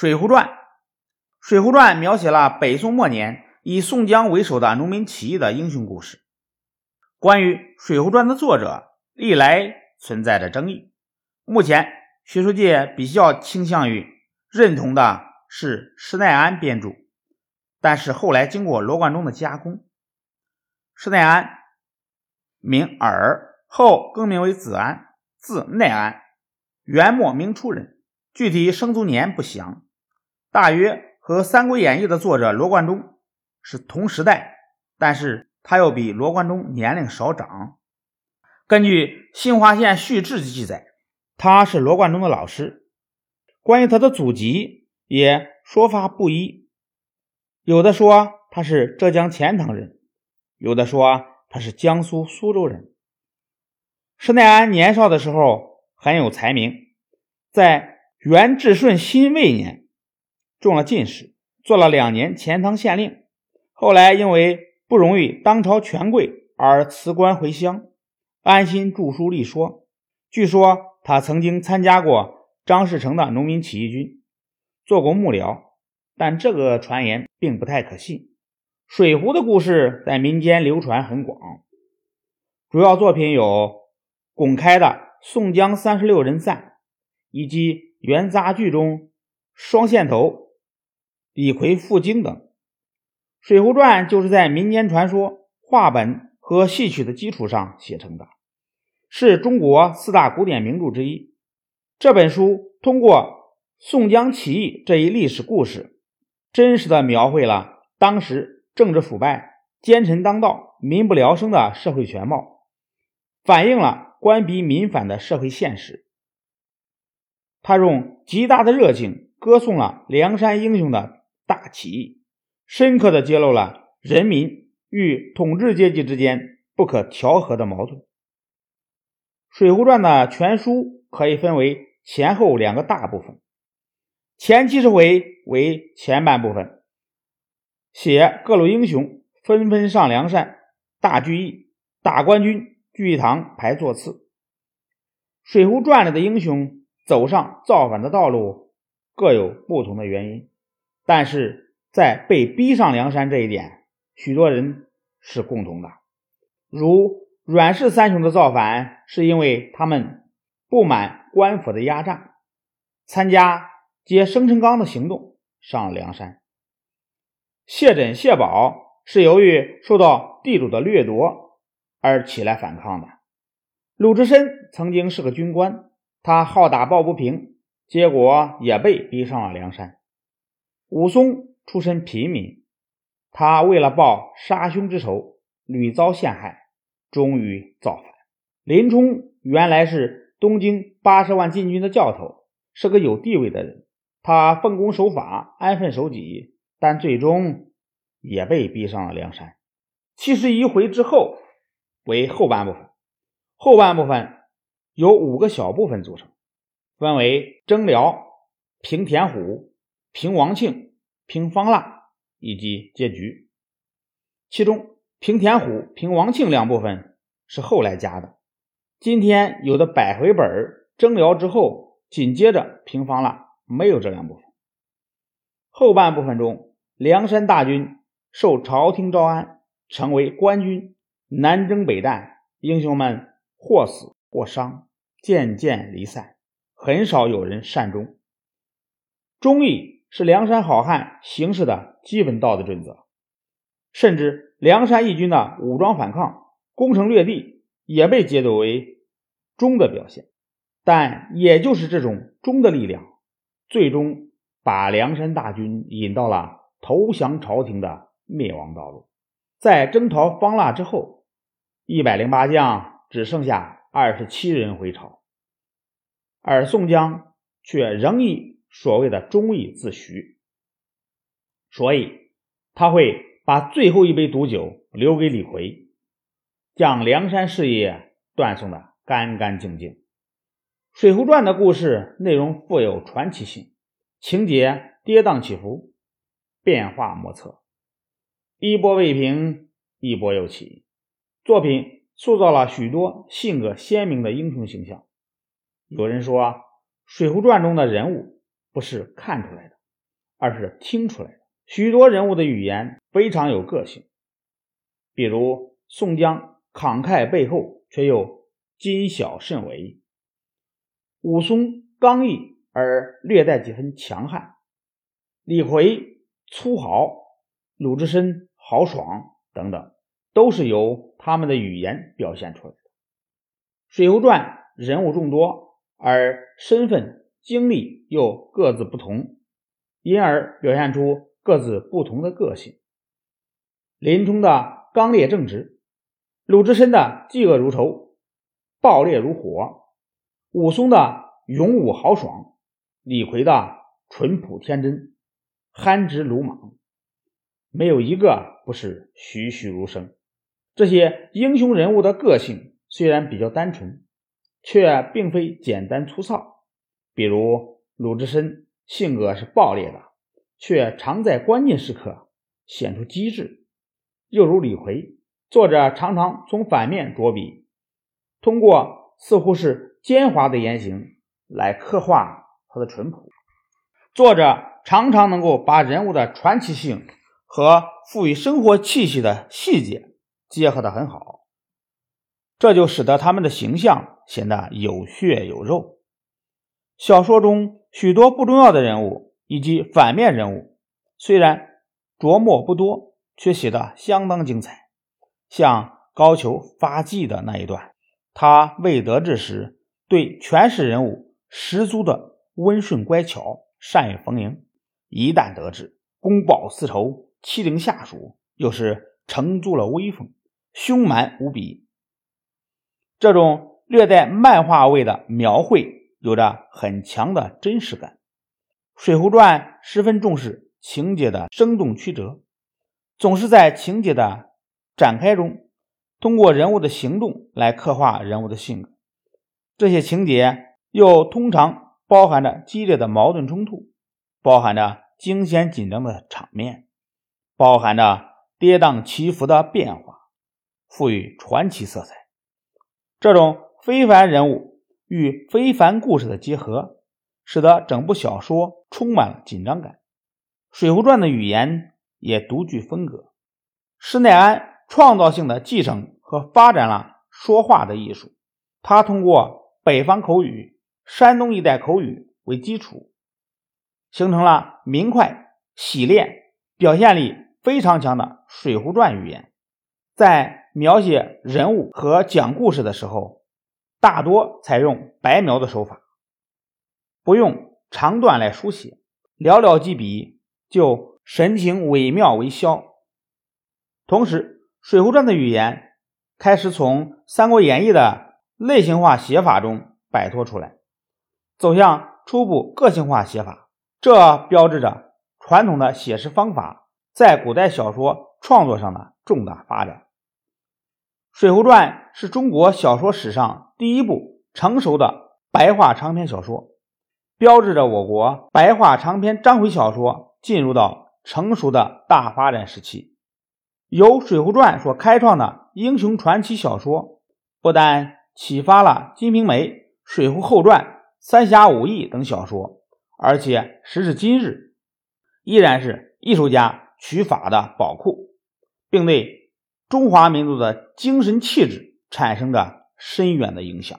水浒传》《水浒传》描写了北宋末年以宋江为首的农民起义的英雄故事。关于《水浒传》的作者，历来存在着争议。目前，学术界比较倾向于认同的是施耐庵编著，但是后来经过罗贯中的加工，施耐庵名耳，后更名为子安，字耐庵，元末明初人，具体生卒年不详。大约和《三国演义》的作者罗贯中是同时代，但是他又比罗贯中年龄少长。根据《新华县序志》记载，他是罗贯中的老师。关于他的祖籍，也说法不一，有的说他是浙江钱塘人，有的说他是江苏苏州人。施耐庵年少的时候很有才名，在元至顺辛未年。中了进士，做了两年钱塘县令，后来因为不荣誉当朝权贵而辞官回乡，安心著书立说。据说他曾经参加过张士诚的农民起义军，做过幕僚，但这个传言并不太可信。水浒的故事在民间流传很广，主要作品有龚开的《宋江三十六人散》，以及元杂剧中双线头。李逵赴京等，《水浒传》就是在民间传说、话本和戏曲的基础上写成的，是中国四大古典名著之一。这本书通过宋江起义这一历史故事，真实的描绘了当时政治腐败、奸臣当道、民不聊生的社会全貌，反映了官逼民反的社会现实。他用极大的热情歌颂了梁山英雄的。大起义深刻的揭露了人民与统治阶级之间不可调和的矛盾。《水浒传》的全书可以分为前后两个大部分，前七十回为前半部分，写各路英雄纷纷上梁山，大聚义，大官军聚义堂排座次。《水浒传》里的英雄走上造反的道路，各有不同的原因。但是在被逼上梁山这一点，许多人是共同的。如阮氏三雄的造反，是因为他们不满官府的压榨，参加接生辰纲的行动，上了梁山。谢枕、谢宝是由于受到地主的掠夺而起来反抗的。鲁智深曾经是个军官，他好打抱不平，结果也被逼上了梁山。武松出身平民，他为了报杀兄之仇，屡遭陷害，终于造反。林冲原来是东京八十万禁军的教头，是个有地位的人，他奉公守法，安分守己，但最终也被逼上了梁山。七十一回之后为后半部分，后半部分由五个小部分组成，分为征辽、平田虎。平王庆、平方腊以及结局，其中平田虎、平王庆两部分是后来加的。今天有的百回本征辽之后，紧接着平方腊没有这两部分。后半部分中，梁山大军受朝廷招安，成为官军，南征北战，英雄们或死或伤，渐渐离散，很少有人善终。忠义。是梁山好汉行事的基本道德准则，甚至梁山义军的武装反抗、攻城略地，也被解读为忠的表现。但也就是这种忠的力量，最终把梁山大军引到了投降朝廷的灭亡道路。在征讨方腊之后，一百零八将只剩下二十七人回朝，而宋江却仍以。所谓的忠义自诩，所以他会把最后一杯毒酒留给李逵，将梁山事业断送的干干净净。《水浒传》的故事内容富有传奇性，情节跌宕起伏，变化莫测，一波未平，一波又起。作品塑造了许多性格鲜明的英雄形象。有人说，《水浒传》中的人物。不是看出来的，而是听出来的。许多人物的语言非常有个性，比如宋江慷慨背后却又谨小慎微，武松刚毅而略带几分强悍，李逵粗豪，鲁智深豪爽等等，都是由他们的语言表现出来的。《水浒传》人物众多，而身份经历又各自不同，因而表现出各自不同的个性。林冲的刚烈正直，鲁智深的嫉恶如仇，暴烈如火，武松的勇武豪爽，李逵的淳朴天真，憨直鲁莽，没有一个不是栩栩如生。这些英雄人物的个性虽然比较单纯，却并非简单粗糙。比如鲁智深性格是暴烈的，却常在关键时刻显出机智；又如李逵，作者常常从反面着笔，通过似乎是奸猾的言行来刻画他的淳朴。作者常常能够把人物的传奇性和赋予生活气息的细节结合得很好，这就使得他们的形象显得有血有肉。小说中许多不重要的人物以及反面人物，虽然着墨不多，却写得相当精彩。像高俅发迹的那一段，他未得志时，对全市人物十足的温顺乖巧，善于逢迎；一旦得志，公报私仇，欺凌下属，又是承租了威风，凶蛮无比。这种略带漫画味的描绘。有着很强的真实感，《水浒传》十分重视情节的生动曲折，总是在情节的展开中，通过人物的行动来刻画人物的性格。这些情节又通常包含着激烈的矛盾冲突，包含着惊险紧张的场面，包含着跌宕起伏的变化，赋予传奇色彩。这种非凡人物。与非凡故事的结合，使得整部小说充满了紧张感。《水浒传》的语言也独具风格，施耐庵创造性的继承和发展了说话的艺术。他通过北方口语、山东一带口语为基础，形成了明快、洗练、表现力非常强的《水浒传》语言。在描写人物和讲故事的时候，大多采用白描的手法，不用长段来书写，寥寥几笔就神情惟妙惟肖。同时，《水浒传》的语言开始从《三国演义》的类型化写法中摆脱出来，走向初步个性化写法。这标志着传统的写实方法在古代小说创作上的重大发展。《水浒传》是中国小说史上第一部成熟的白话长篇小说，标志着我国白话长篇章回小说进入到成熟的大发展时期。由《水浒传》所开创的英雄传奇小说，不但启发了《金瓶梅》《水浒后传》《三侠五义》等小说，而且时至今日，依然是艺术家取法的宝库，并对。中华民族的精神气质产生着深远的影响。